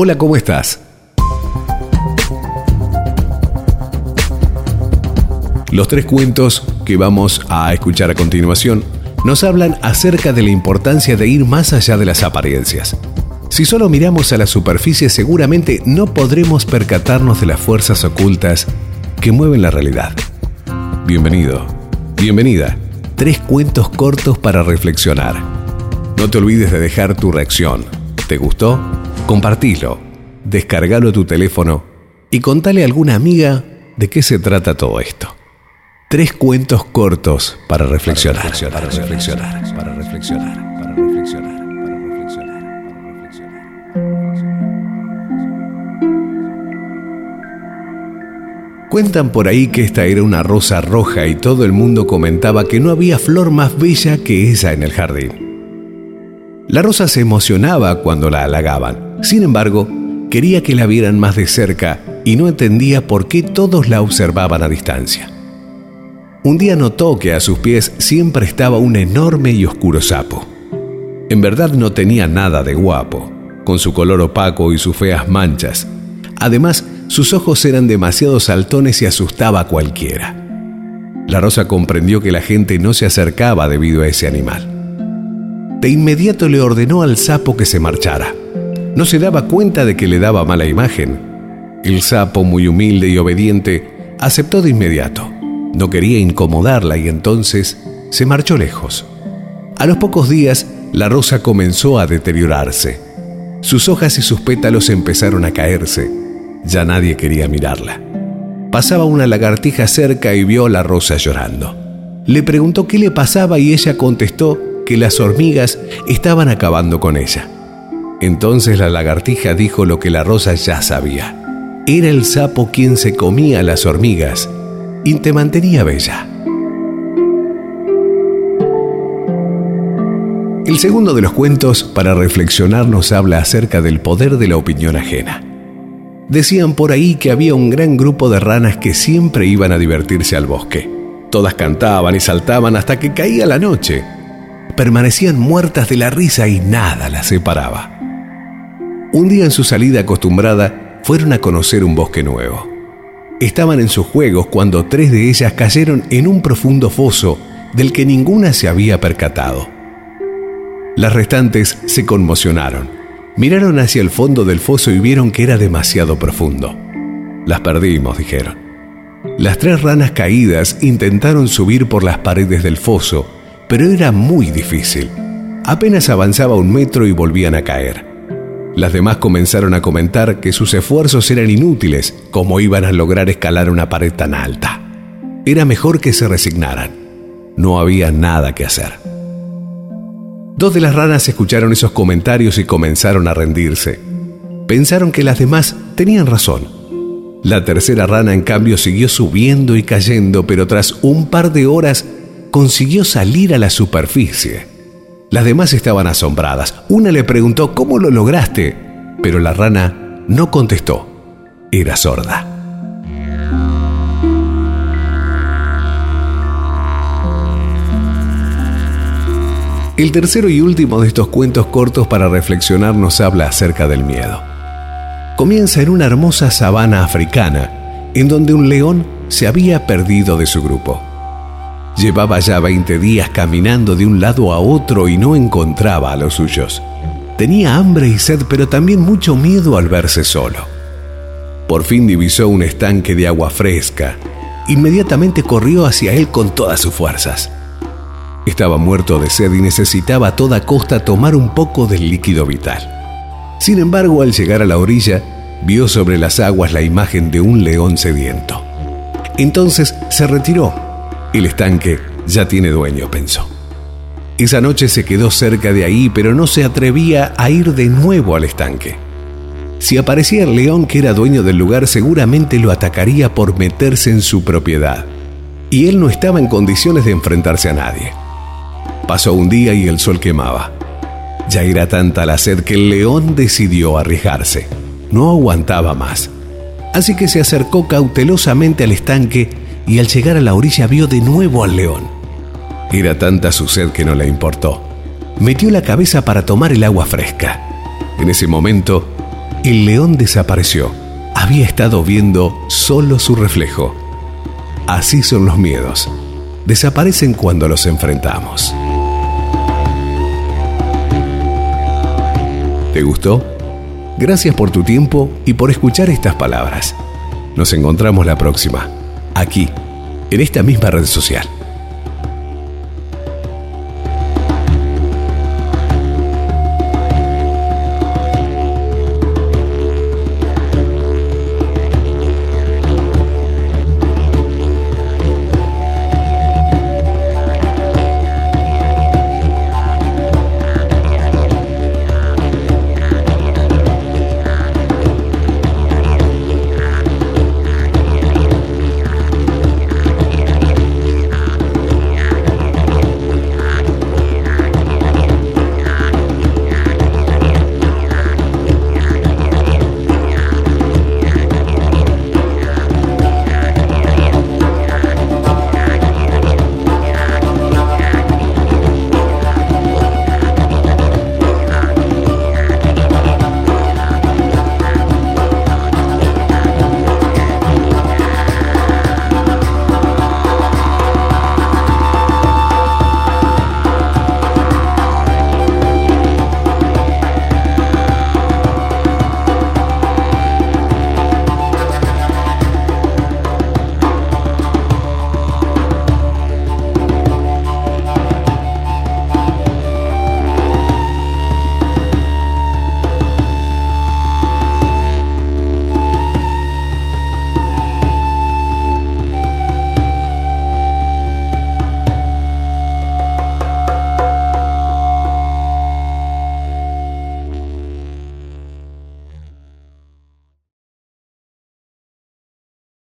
Hola, ¿cómo estás? Los tres cuentos que vamos a escuchar a continuación nos hablan acerca de la importancia de ir más allá de las apariencias. Si solo miramos a la superficie seguramente no podremos percatarnos de las fuerzas ocultas que mueven la realidad. Bienvenido, bienvenida. Tres cuentos cortos para reflexionar. No te olvides de dejar tu reacción. ¿Te gustó? Compartilo, descargalo a tu teléfono y contale a alguna amiga de qué se trata todo esto. Tres cuentos cortos para reflexionar, para reflexionar, para reflexionar, para reflexionar, para reflexionar. Cuentan por ahí que esta era una rosa roja y todo el mundo comentaba que no había flor más bella que esa en el jardín. La rosa se emocionaba cuando la halagaban. Sin embargo, quería que la vieran más de cerca y no entendía por qué todos la observaban a distancia. Un día notó que a sus pies siempre estaba un enorme y oscuro sapo. En verdad no tenía nada de guapo, con su color opaco y sus feas manchas. Además, sus ojos eran demasiado saltones y asustaba a cualquiera. La rosa comprendió que la gente no se acercaba debido a ese animal. De inmediato le ordenó al sapo que se marchara. No se daba cuenta de que le daba mala imagen. El sapo, muy humilde y obediente, aceptó de inmediato. No quería incomodarla y entonces se marchó lejos. A los pocos días, la rosa comenzó a deteriorarse. Sus hojas y sus pétalos empezaron a caerse ya nadie quería mirarla. Pasaba una lagartija cerca y vio a la rosa llorando. Le preguntó qué le pasaba y ella contestó que las hormigas estaban acabando con ella. Entonces la lagartija dijo lo que la rosa ya sabía. Era el sapo quien se comía las hormigas y te mantenía bella. El segundo de los cuentos para reflexionar nos habla acerca del poder de la opinión ajena. Decían por ahí que había un gran grupo de ranas que siempre iban a divertirse al bosque. Todas cantaban y saltaban hasta que caía la noche. Permanecían muertas de la risa y nada las separaba. Un día en su salida acostumbrada fueron a conocer un bosque nuevo. Estaban en sus juegos cuando tres de ellas cayeron en un profundo foso del que ninguna se había percatado. Las restantes se conmocionaron Miraron hacia el fondo del foso y vieron que era demasiado profundo. Las perdimos, dijeron. Las tres ranas caídas intentaron subir por las paredes del foso, pero era muy difícil. Apenas avanzaba un metro y volvían a caer. Las demás comenzaron a comentar que sus esfuerzos eran inútiles, como iban a lograr escalar una pared tan alta. Era mejor que se resignaran. No había nada que hacer. Dos de las ranas escucharon esos comentarios y comenzaron a rendirse. Pensaron que las demás tenían razón. La tercera rana, en cambio, siguió subiendo y cayendo, pero tras un par de horas consiguió salir a la superficie. Las demás estaban asombradas. Una le preguntó, ¿cómo lo lograste? Pero la rana no contestó. Era sorda. El tercero y último de estos cuentos cortos para reflexionar nos habla acerca del miedo. Comienza en una hermosa sabana africana, en donde un león se había perdido de su grupo. Llevaba ya 20 días caminando de un lado a otro y no encontraba a los suyos. Tenía hambre y sed, pero también mucho miedo al verse solo. Por fin divisó un estanque de agua fresca. Inmediatamente corrió hacia él con todas sus fuerzas. Estaba muerto de sed y necesitaba a toda costa tomar un poco del líquido vital. Sin embargo, al llegar a la orilla, vio sobre las aguas la imagen de un león sediento. Entonces se retiró. El estanque ya tiene dueño, pensó. Esa noche se quedó cerca de ahí, pero no se atrevía a ir de nuevo al estanque. Si aparecía el león que era dueño del lugar, seguramente lo atacaría por meterse en su propiedad. Y él no estaba en condiciones de enfrentarse a nadie. Pasó un día y el sol quemaba. Ya era tanta la sed que el león decidió arriesgarse. No aguantaba más. Así que se acercó cautelosamente al estanque y al llegar a la orilla vio de nuevo al león. Era tanta su sed que no le importó. Metió la cabeza para tomar el agua fresca. En ese momento, El león desapareció. Había estado viendo solo su reflejo. Así son los miedos. Desaparecen cuando los enfrentamos. ¿Te gustó? Gracias por tu tiempo y por escuchar estas palabras. Nos encontramos la próxima, aquí, en esta misma red social.